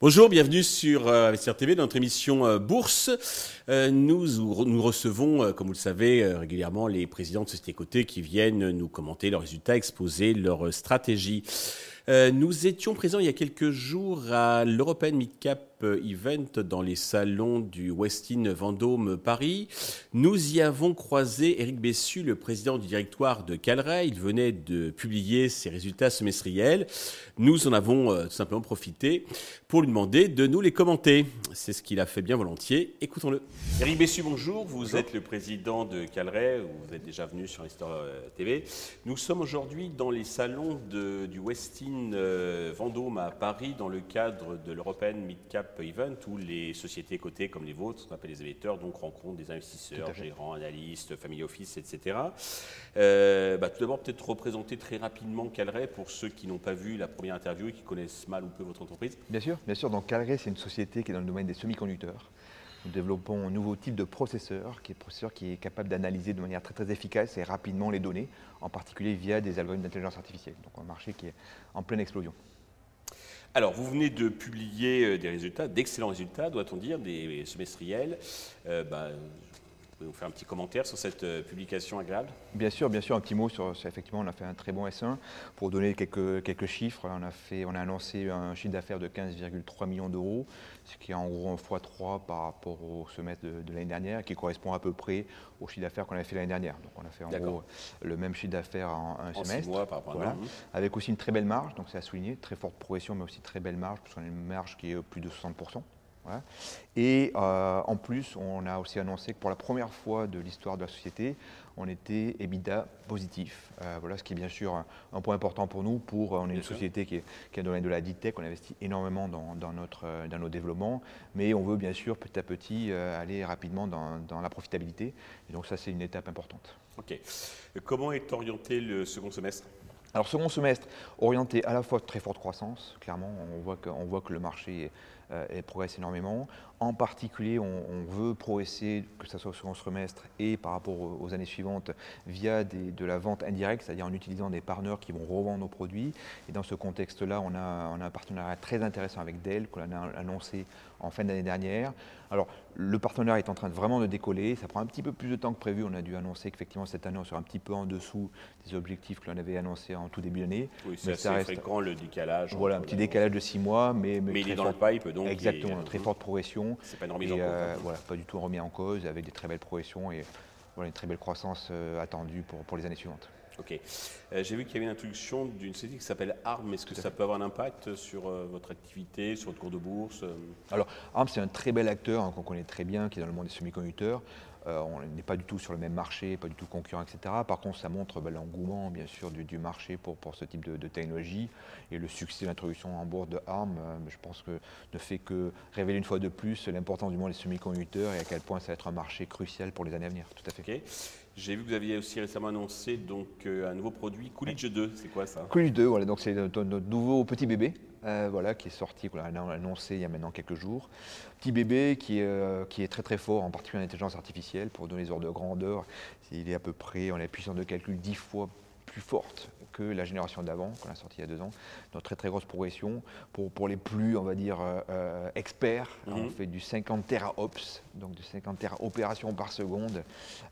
Bonjour, bienvenue sur euh, TV, notre émission euh, Bourse. Euh, nous, nous recevons, euh, comme vous le savez, régulièrement les présidents de sociétés cotées qui viennent nous commenter leurs résultats, exposer leurs stratégies. Euh, nous étions présents il y a quelques jours à l'European Midcap Event dans les salons du Westin Vendôme Paris. Nous y avons croisé Eric Bessu, le président du directoire de Calray. Il venait de publier ses résultats semestriels. Nous en avons euh, tout simplement profité pour lui demander de nous les commenter. C'est ce qu'il a fait bien volontiers. Écoutons-le. Eric Bessu, bonjour. Vous Bonjour. êtes le président de Calray. Vous êtes déjà venu sur Histoire euh, TV. Nous sommes aujourd'hui dans les salons de- du Westin euh, Vendôme à Paris dans le cadre de l'European Midcap Event où les sociétés cotées comme les vôtres, ce qu'on appelle les émetteurs, donc rencontrent des investisseurs, gérants, analystes, family office, etc. Euh, bah, tout d'abord, peut-être représenter très rapidement Calray pour ceux qui n'ont pas vu la première interview et qui connaissent mal ou peu votre entreprise. Bien sûr, bien sûr. Donc Calray, c'est une société qui est dans le domaine des semi-conducteurs. Nous développons un nouveau type de processeur, qui est processeur qui est capable d'analyser de manière très très efficace et rapidement les données, en particulier via des algorithmes d'intelligence artificielle. Donc un marché qui est en pleine explosion. Alors, vous venez de publier euh, des résultats, d'excellents résultats, doit-on dire, des semestriels. Euh, vous pouvez nous faire un petit commentaire sur cette euh, publication agréable? Bien sûr, bien sûr, un petit mot sur, sur- effectivement, on a fait un très bon S1. Pour donner quelques, quelques chiffres, on a, fait, on a annoncé un chiffre d'affaires de 15,3 millions d'euros, ce qui est en gros un x3 par rapport au semestre de, de l'année dernière, qui correspond à peu près au chiffre d'affaires qu'on avait fait l'année dernière. Donc on a fait en gros le même chiffre d'affaires en un en six semestre. mois par rapport Voilà. Mhm. avec aussi une très belle marge, donc c'est à souligner, très forte progression, mais aussi très belle marge, parce qu'on a une marge qui est euh, plus de 60%. Voilà. Et euh, en plus, on a aussi annoncé que pour la première fois de l'histoire de la société, on était EBITDA positif. Euh, voilà, ce qui est bien sûr un, un point important pour nous. Pour, euh, on est Bien une sûr. société qui est, qui est dans de la deep tech, on investit énormément dans, dans notre, dans nos développements, mais on veut bien sûr petit à petit euh, aller rapidement dans, dans la profitabilité. Et donc ça, c'est une étape importante. Ok. Comment est orienté le second semestre? Alors second semestre, orienté à la fois très forte croissance, clairement, on voit que, on voit que le marché euh, est- progresse énormément. En particulier, on, on veut progresser, que ce soit au second semestre et par rapport aux, aux années suivantes, via des- de la vente indirecte, c'est-à-dire en utilisant des partenaires qui vont revendre nos produits. Et dans ce contexte-là, on a, on a un partenariat très intéressant avec Dell, qu'on a annoncé en fin d'année dernière. Alors, le partenariat est en train de vraiment de décoller. Ça prend un petit peu plus de temps que prévu. On a dû annoncer qu'effectivement, cette année, on sera un petit peu en dessous des objectifs que l'on avait annoncés en tout début d'année. Oui, c'est assez ça reste- fréquent le décalage. Voilà, un petit la- décalage de six mois, mais, Mais il est dans le pipe, donc. Exactement, et- très forte progression. C'est pas une remise en cause. euh, voilà, pas du tout remis en cause, avec des très belles progressions et voilà, une très belle croissance euh, attendue pour, pour les années suivantes. Ok. Euh, J'ai vu qu'il y avait une introduction d'une société qui s'appelle ARM. Est-ce que ça peut avoir un impact sur euh, votre activité, sur votre cours de bourse euh? Alors, ARM, c'est un très bel acteur hein, qu'on connaît très bien, qui est dans le monde des semi-conducteurs. Euh, on n'est pas du tout sur le même marché, pas du tout concurrent, etc. Par contre, ça montre bah, l'engouement, bien sûr, du, du marché pour, pour ce type de, de technologie. Et le succès de l'introduction en bourse de ARM, euh, je pense que ne fait que révéler une fois de plus l'importance du monde des semi-conducteurs et à quel point ça va être un marché crucial pour les années à venir. Tout à fait. J'ai vu que vous aviez aussi récemment annoncé donc, euh, un nouveau produit, Coolidge 2. C'est quoi ça? Coolidge 2, voilà, donc c'est notre nouveau petit bébé euh, voilà, qui est sorti, qu'on a annoncé il y a maintenant quelques jours. Petit bébé qui est, euh, qui est très très fort, en particulier en intelligence artificielle, pour donner des ordres de grandeur. Il est à peu près, a la puissance de calcul 10 fois plus forte que la génération d'avant, qu'on a sorti il y a deux ans. Donc très très grosse progression. Pour, pour les plus, on va dire, euh, euh, experts, Mhm. on fait du 50 teraops, donc de 50 tera opérations par seconde,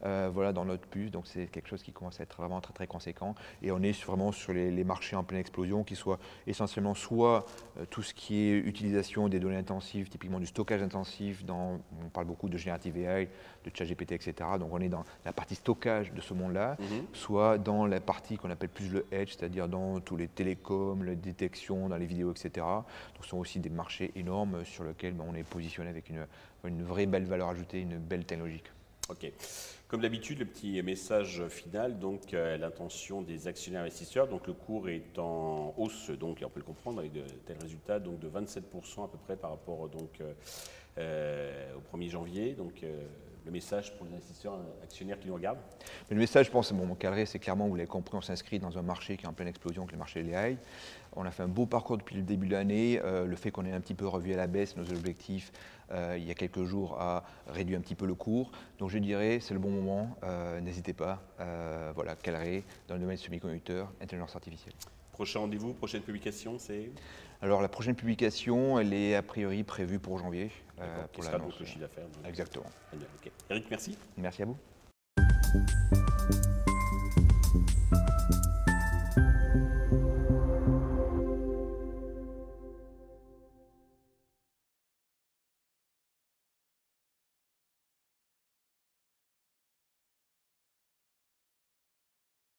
euh, voilà, dans notre puce. Donc c'est quelque chose qui commence à être vraiment très très conséquent. Et on est vraiment sur les, les marchés en pleine explosion, qui soient essentiellement soit euh, tout ce qui est utilisation des données intensives, typiquement du stockage intensif, dans, on parle beaucoup de Generative AI, de ChatGPT, etc. Donc on est dans la partie stockage de ce monde-là, Mhm. soit dans la partie qu'on appelle plus le c'est-à-dire dans tous les télécoms, les détections, dans les vidéos, etc. Donc ce sont aussi des marchés énormes sur lesquels ben, on est positionné avec une, une vraie belle valeur ajoutée, une belle technologie. Ok. Comme d'habitude, le petit message final, donc euh, l'intention des actionnaires investisseurs. Donc le cours est en hausse, donc on peut le comprendre avec de tels résultats, donc de 27% à peu près par rapport donc euh, euh, au 1er janvier. Donc le message pour les investisseurs euh, actionnaires qui nous regardent Le message, je pense, bon, mon c'est clairement, vous l'avez compris, on s'inscrit dans un marché qui est en pleine explosion, qui est le marché de l'AI. On a fait un beau parcours depuis le début de l'année. Euh, le fait qu'on ait un petit peu revu à la baisse nos objectifs euh, il y a quelques jours a réduit un petit peu le cours. Donc je dirais, c'est le bon moment. N'hésitez pas. voilà, Calré, dans le domaine semi-conducteur, intelligence artificielle. Prochain rendez-vous, prochaine publication, c'est Alors la prochaine publication, elle est a priori prévue pour janvier. Euh, pour sera donc le chiffre d'affaires. Exactement. Eric, merci. Merci à vous.